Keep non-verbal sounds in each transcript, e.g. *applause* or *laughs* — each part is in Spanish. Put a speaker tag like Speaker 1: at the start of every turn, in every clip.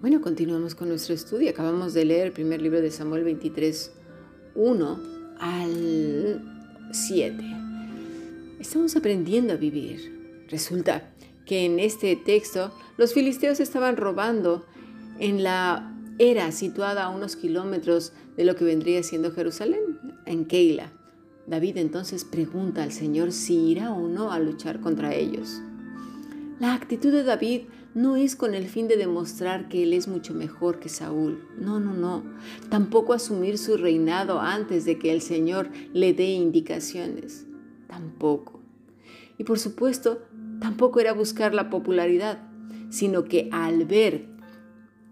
Speaker 1: Bueno, continuamos con nuestro estudio. Acabamos de leer el primer libro de Samuel 23, 1 al 7. Estamos aprendiendo a vivir. Resulta que en este texto los filisteos estaban robando en la era situada a unos kilómetros de lo que vendría siendo Jerusalén, en Keila. David entonces pregunta al Señor si irá o no a luchar contra ellos. La actitud de David no es con el fin de demostrar que él es mucho mejor que Saúl. No, no, no. Tampoco asumir su reinado antes de que el Señor le dé indicaciones. Tampoco. Y por supuesto, tampoco era buscar la popularidad, sino que al ver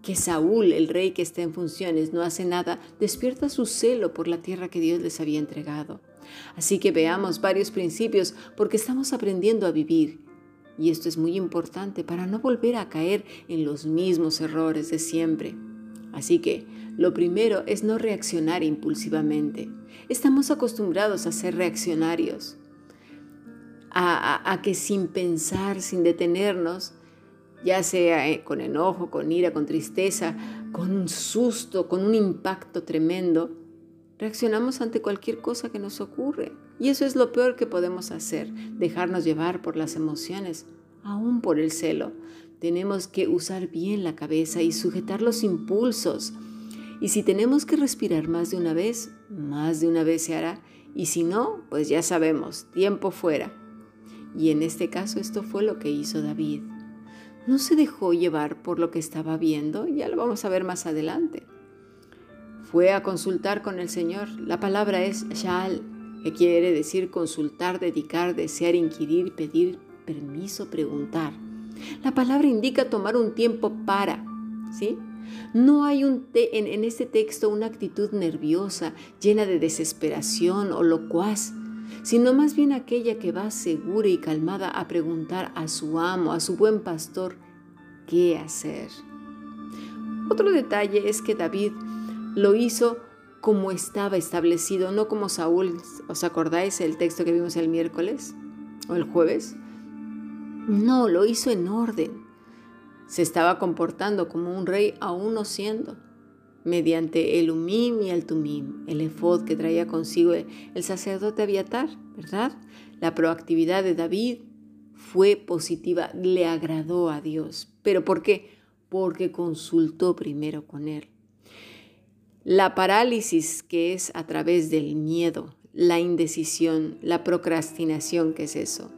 Speaker 1: que Saúl, el rey que está en funciones, no hace nada, despierta su celo por la tierra que Dios les había entregado. Así que veamos varios principios porque estamos aprendiendo a vivir. Y esto es muy importante para no volver a caer en los mismos errores de siempre. Así que lo primero es no reaccionar impulsivamente. Estamos acostumbrados a ser reaccionarios, a, que sin pensar, sin detenernos, ya sea eh, con enojo, con ira, con tristeza, con un susto, con un impacto tremendo, reaccionamos ante cualquier cosa que nos ocurre. Y eso es lo peor que podemos hacer, dejarnos llevar por las emociones, aún por el celo. Tenemos que usar bien la cabeza y sujetar los impulsos. Y si tenemos que respirar más de una vez, más de una vez se hará. Y si no, pues ya sabemos, tiempo fuera. Y en este caso esto fue lo que hizo David no se dejó llevar por lo que estaba viendo, ya lo vamos a ver más adelante. Fue a consultar con el Señor. La palabra es shal, que quiere decir consultar, dedicar, desear, inquirir, pedir permiso, preguntar. La palabra indica tomar un tiempo para, ¿sí? No hay un en, en este texto una actitud nerviosa, llena de desesperación o locuaz sino más bien aquella que va segura y calmada a preguntar a su amo, a su buen pastor, qué hacer. Otro detalle es que David lo hizo como estaba establecido, no como Saúl. ¿Os acordáis el texto que vimos el miércoles o el jueves? No, lo hizo en orden. Se estaba comportando como un rey aún no siendo mediante el umim y el tumim, el efod que traía consigo el sacerdote Abiatar, ¿verdad? La proactividad de David fue positiva, le agradó a Dios. ¿Pero por qué? Porque consultó primero con él. La parálisis que es a través del miedo, la indecisión, la procrastinación, ¿qué es eso?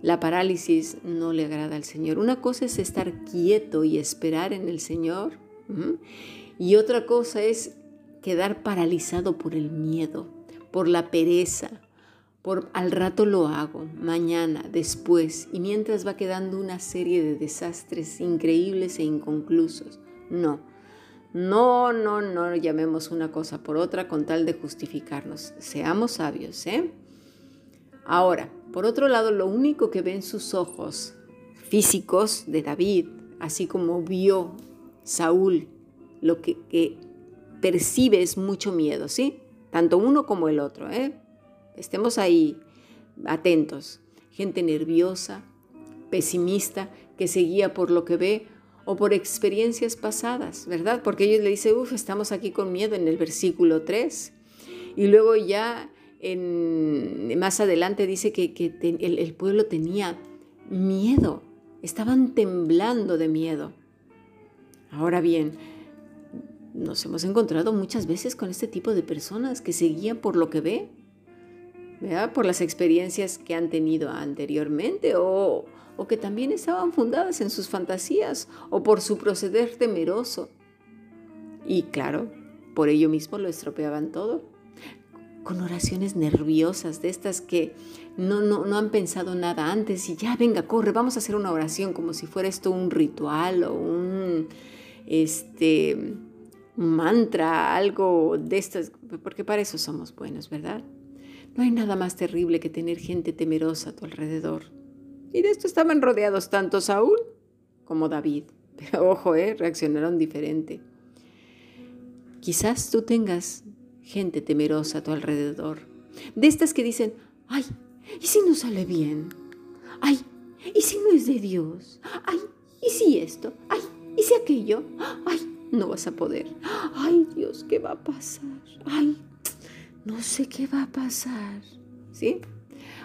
Speaker 1: La parálisis no le agrada al Señor. Una cosa es estar quieto y esperar en el Señor. Y otra cosa es quedar paralizado por el miedo, por la pereza, por al rato lo hago, mañana, después, y mientras va quedando una serie de desastres increíbles e inconclusos. No, no, no, no llamemos una cosa por otra con tal de justificarnos. Seamos sabios, ¿eh? Ahora, por otro lado, lo único que ven sus ojos físicos de David, así como vio Saúl lo que, percibe es mucho miedo, ¿sí? Tanto uno como el otro, ¿eh? Estemos ahí atentos. Gente nerviosa, pesimista, que seguía por lo que ve o por experiencias pasadas, ¿verdad? Porque ellos le dicen, uff, estamos aquí con miedo en el versículo 3. Y luego ya en, más adelante dice que, el pueblo tenía miedo, estaban temblando de miedo. Ahora bien, nos hemos encontrado muchas veces con este tipo de personas que se guían por lo que ve, por las experiencias que han tenido anteriormente o, o que también estaban fundadas en sus fantasías o por su proceder temeroso. Y claro, por ello mismo lo estropeaban todo, con oraciones nerviosas de estas que no, no, no han pensado nada antes y ya venga, corre, vamos a hacer una oración como si fuera esto un ritual o un, este, mantra, algo de estas, porque para eso somos buenos, ¿verdad? No hay nada más terrible que tener gente temerosa a tu alrededor. Y de esto estaban rodeados tanto Saúl como David. *laughs* Pero ojo, ¿eh? reaccionaron diferente. Quizás tú tengas gente temerosa a tu alrededor. De estas que dicen, ay, ¿y si no sale bien? Ay, ¿y si no es de Dios? Ay, ¿y si esto? Ay, ¿Y si aquello? Ay, no vas a poder. Ay, Dios, ¿qué va a pasar? Ay, no sé qué va a pasar. ¿Sí?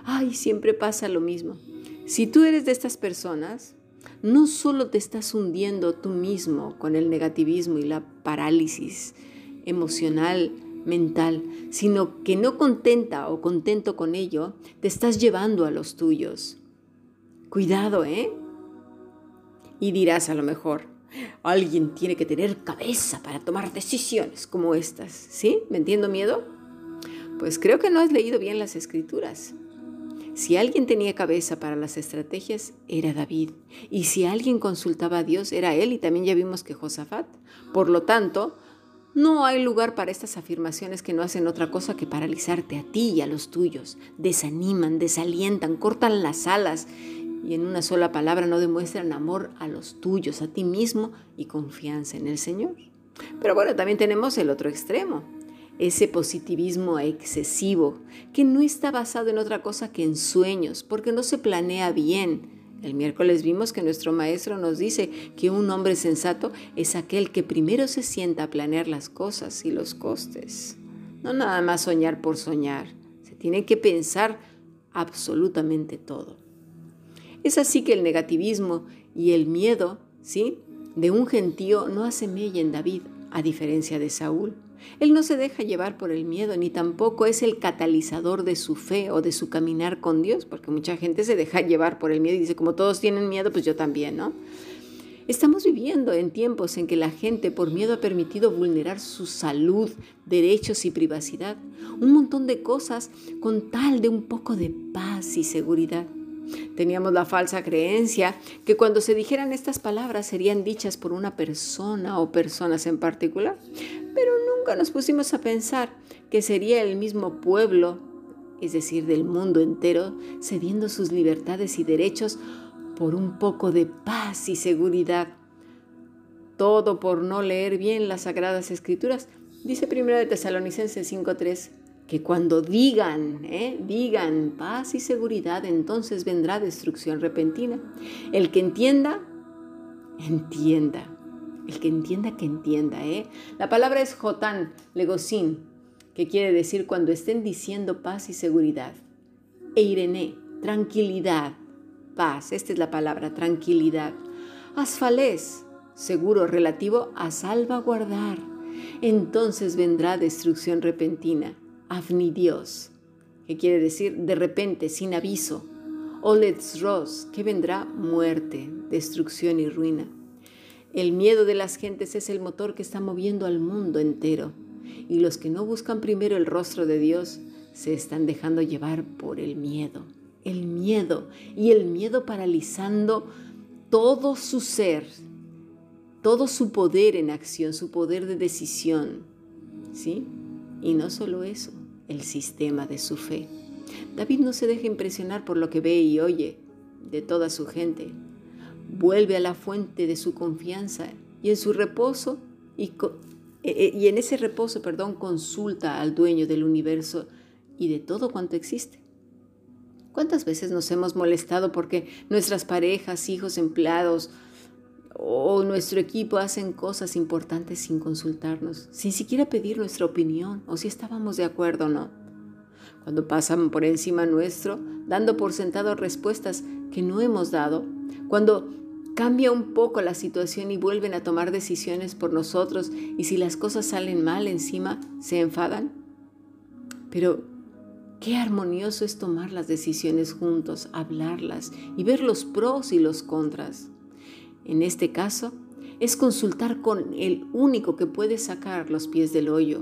Speaker 1: Ay, siempre pasa lo mismo. Si tú eres de estas personas, no solo te estás hundiendo tú mismo con el negativismo y la parálisis emocional, mental, sino que no contenta o contento con ello, te estás llevando a los tuyos. Cuidado, ¿eh? Y dirás a lo mejor, alguien tiene que tener cabeza para tomar decisiones como estas, ¿sí? ¿Me entiendo miedo? Pues creo que no has leído bien las escrituras. Si alguien tenía cabeza para las estrategias, era David. Y si alguien consultaba a Dios, era él. Y también ya vimos que Josafat. Por lo tanto, no hay lugar para estas afirmaciones que no hacen otra cosa que paralizarte a ti y a los tuyos. Desaniman, desalientan, cortan las alas y en una sola palabra no demuestran amor a los tuyos, a ti mismo y confianza en el Señor. Pero bueno, también tenemos el otro extremo, ese positivismo excesivo, que no está basado en otra cosa que en sueños, porque no se planea bien. El miércoles vimos que nuestro maestro nos dice que un hombre sensato es aquel que primero se sienta a planear las cosas y los costes. No nada más soñar por soñar, se tiene que pensar absolutamente todo. Es así que el negativismo y el miedo, ¿sí? de un gentío no hace mella en David, a diferencia de Saúl. Él no se deja llevar por el miedo, ni tampoco es el catalizador de su fe o de su caminar con Dios, porque mucha gente se deja llevar por el miedo y dice, como todos tienen miedo, pues yo también, ¿no? Estamos viviendo en tiempos en que la gente por miedo ha permitido vulnerar su salud, derechos y privacidad, un montón de cosas con tal de un poco de paz y seguridad. Teníamos la falsa creencia que cuando se dijeran estas palabras serían dichas por una persona o personas en particular, pero nunca nos pusimos a pensar que sería el mismo pueblo, es decir, del mundo entero, cediendo sus libertades y derechos por un poco de paz y seguridad. Todo por no leer bien las sagradas escrituras, dice 1 de Tesalonicenses 5:3 que cuando digan, ¿eh? digan paz y seguridad, entonces vendrá destrucción repentina. El que entienda, entienda. El que entienda, que entienda. ¿eh? La palabra es jotán, legosín, que quiere decir cuando estén diciendo paz y seguridad. E irene, tranquilidad, paz. Esta es la palabra, tranquilidad. Asfalés, seguro relativo a salvaguardar. Entonces vendrá destrucción repentina Dios, que quiere decir de repente, sin aviso. Oletz Ros, que vendrá muerte, destrucción y ruina. El miedo de las gentes es el motor que está moviendo al mundo entero. Y los que no buscan primero el rostro de Dios se están dejando llevar por el miedo. El miedo y el miedo paralizando todo su ser, todo su poder en acción, su poder de decisión. ¿Sí? Y no solo eso, el sistema de su fe. David no se deja impresionar por lo que ve y oye de toda su gente. Vuelve a la fuente de su confianza y en su reposo y, e, e, y en ese reposo, perdón, consulta al dueño del universo y de todo cuanto existe. ¿Cuántas veces nos hemos molestado porque nuestras parejas, hijos, empleados o nuestro equipo hacen cosas importantes sin consultarnos, sin siquiera pedir nuestra opinión o si estábamos de acuerdo o no. Cuando pasan por encima nuestro, dando por sentado respuestas que no hemos dado, cuando cambia un poco la situación y vuelven a tomar decisiones por nosotros y si las cosas salen mal encima, se enfadan. Pero qué armonioso es tomar las decisiones juntos, hablarlas y ver los pros y los contras en este caso, es consultar con el único que puede sacar los pies del hoyo,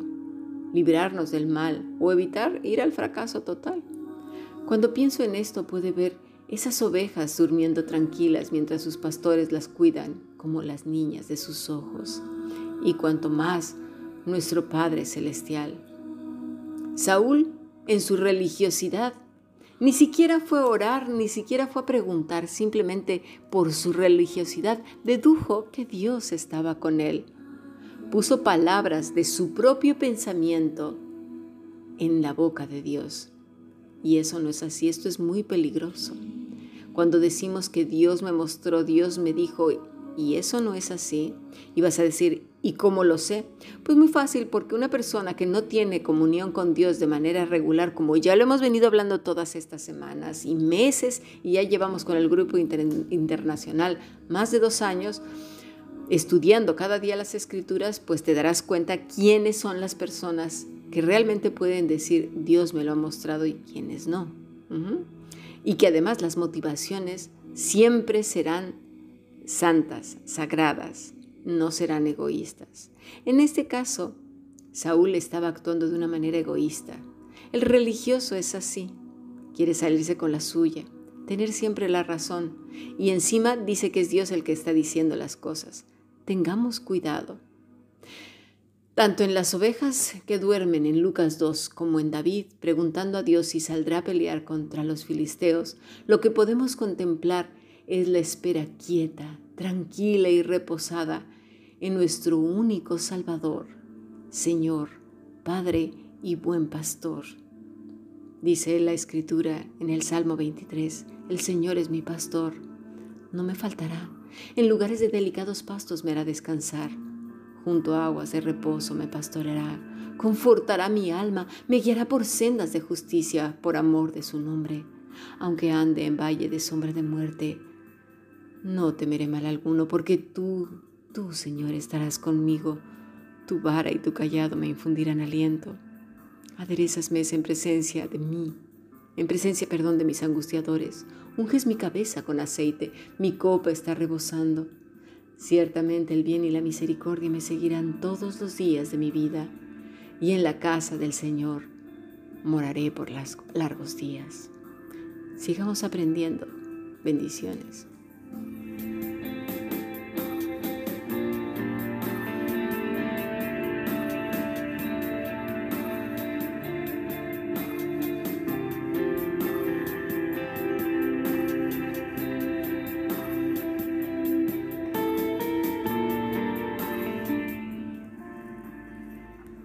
Speaker 1: librarnos del mal o evitar ir al fracaso total. Cuando pienso en esto puede ver esas ovejas durmiendo tranquilas mientras sus pastores las cuidan como las niñas de sus ojos. Y cuanto más nuestro Padre Celestial. Saúl, en su religiosidad, ni siquiera fue a orar, ni siquiera fue a preguntar, simplemente por su religiosidad dedujo que Dios estaba con él. Puso palabras de su propio pensamiento en la boca de Dios. Y eso no es así, esto es muy peligroso. Cuando decimos que Dios me mostró, Dios me dijo, y eso no es así, y vas a decir, ¿y cómo lo sé? Pues muy fácil, porque una persona que no tiene comunión con Dios de manera regular, como ya lo hemos venido hablando todas estas semanas y meses, y ya llevamos con el grupo internacional más de dos años, estudiando cada día las escrituras, pues te darás cuenta quiénes son las personas que realmente pueden decir, Dios me lo ha mostrado y quiénes no. Y que además las motivaciones siempre serán santas, sagradas, no serán egoístas. En este caso, Saúl estaba actuando de una manera egoísta. El religioso es así, quiere salirse con la suya, tener siempre la razón, y encima dice que es Dios el que está diciendo las cosas. Tengamos cuidado. Tanto en las ovejas que duermen en Lucas 2 como en David, preguntando a Dios si saldrá a pelear contra los filisteos, lo que podemos contemplar es la espera quieta, tranquila y reposada en nuestro único Salvador, Señor, Padre y buen pastor. Dice la Escritura en el Salmo 23, el Señor es mi pastor, no me faltará, en lugares de delicados pastos me hará descansar, junto a aguas de reposo me pastoreará, confortará mi alma, me guiará por sendas de justicia por amor de su nombre, aunque ande en valle de sombra de muerte, no temeré mal alguno, porque tú, tú, Señor, estarás conmigo. Tu vara y tu callado me infundirán aliento. Aderezas mesa en presencia de mí, en presencia, perdón, de mis angustiadores. Unges mi cabeza con aceite, mi copa está rebosando. Ciertamente el bien y la misericordia me seguirán todos los días de mi vida, y en la casa del Señor moraré por los largos días. Sigamos aprendiendo. Bendiciones.